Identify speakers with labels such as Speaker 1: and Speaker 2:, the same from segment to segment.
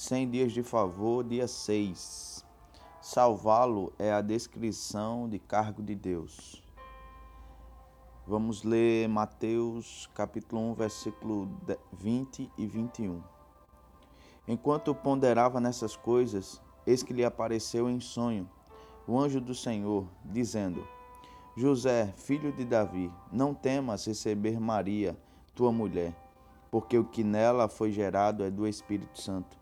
Speaker 1: 100 dias de favor, dia 6. Salvá-lo é a descrição de cargo de Deus. Vamos ler Mateus capítulo 1, versículo 20 e 21. Enquanto ponderava nessas coisas, eis que lhe apareceu em sonho o anjo do Senhor, dizendo: José, filho de Davi, não temas receber Maria, tua mulher, porque o que nela foi gerado é do Espírito Santo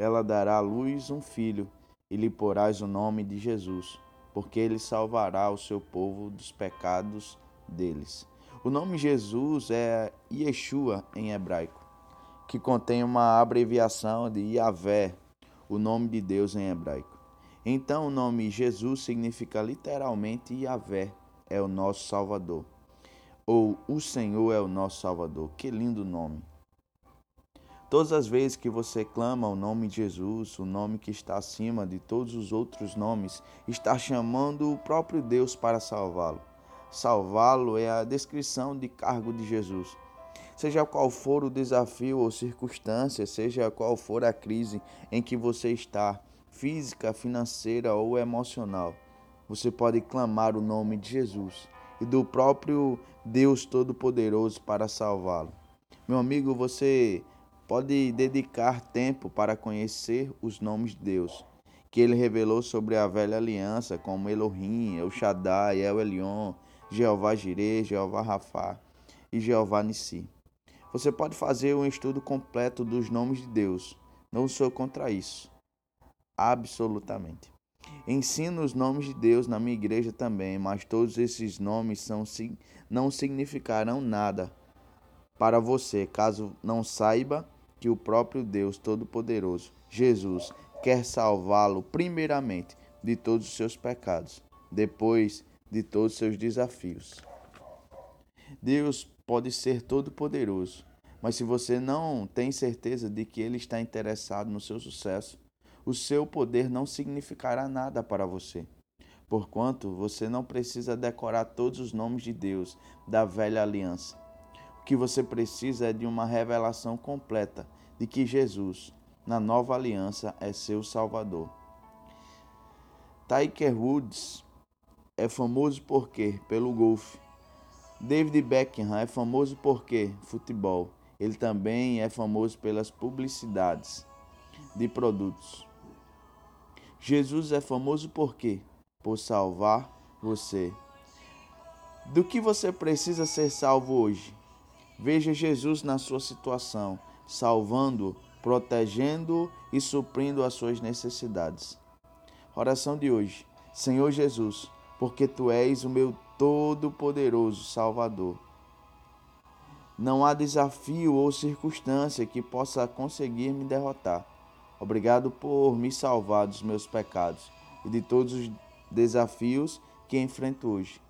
Speaker 1: ela dará à luz um filho, e lhe porás o nome de Jesus, porque ele salvará o seu povo dos pecados deles. O nome Jesus é Yeshua em hebraico, que contém uma abreviação de Yahvé, o nome de Deus em hebraico. Então o nome Jesus significa literalmente Yahvé, é o nosso Salvador. Ou o Senhor é o nosso Salvador. Que lindo nome. Todas as vezes que você clama o nome de Jesus, o nome que está acima de todos os outros nomes, está chamando o próprio Deus para salvá-lo. Salvá-lo é a descrição de cargo de Jesus. Seja qual for o desafio ou circunstância, seja qual for a crise em que você está, física, financeira ou emocional, você pode clamar o nome de Jesus e do próprio Deus Todo-Poderoso para salvá-lo. Meu amigo, você pode dedicar tempo para conhecer os nomes de Deus, que ele revelou sobre a velha aliança, como Elohim, El Shaddai, El Elyon, Jeová Jireh, Jeová Rafá e Jeová Nissi. Você pode fazer um estudo completo dos nomes de Deus. Não sou contra isso. Absolutamente. Ensino os nomes de Deus na minha igreja também, mas todos esses nomes são, não significarão nada para você caso não saiba que o próprio Deus Todo-Poderoso, Jesus, quer salvá-lo primeiramente de todos os seus pecados, depois de todos os seus desafios. Deus pode ser todo-poderoso, mas se você não tem certeza de que Ele está interessado no seu sucesso, o seu poder não significará nada para você. Porquanto você não precisa decorar todos os nomes de Deus da velha aliança o que você precisa é de uma revelação completa de que Jesus, na nova aliança, é seu Salvador. Tiger Woods é famoso por quê? Pelo golfe. David Beckham é famoso por quê? Futebol. Ele também é famoso pelas publicidades de produtos. Jesus é famoso por quê? Por salvar você. Do que você precisa ser salvo hoje? Veja Jesus na sua situação, salvando, protegendo e suprindo as suas necessidades. Oração de hoje. Senhor Jesus, porque tu és o meu todo-poderoso Salvador. Não há desafio ou circunstância que possa conseguir me derrotar. Obrigado por me salvar dos meus pecados e de todos os desafios que enfrento hoje.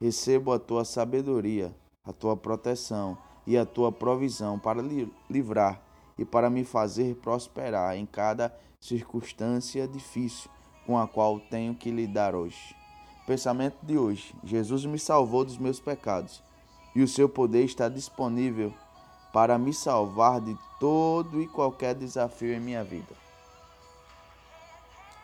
Speaker 1: Recebo a tua sabedoria, a tua proteção e a tua provisão para livrar e para me fazer prosperar em cada circunstância difícil com a qual tenho que lidar hoje. Pensamento de hoje: Jesus me salvou dos meus pecados e o seu poder está disponível para me salvar de todo e qualquer desafio em minha vida.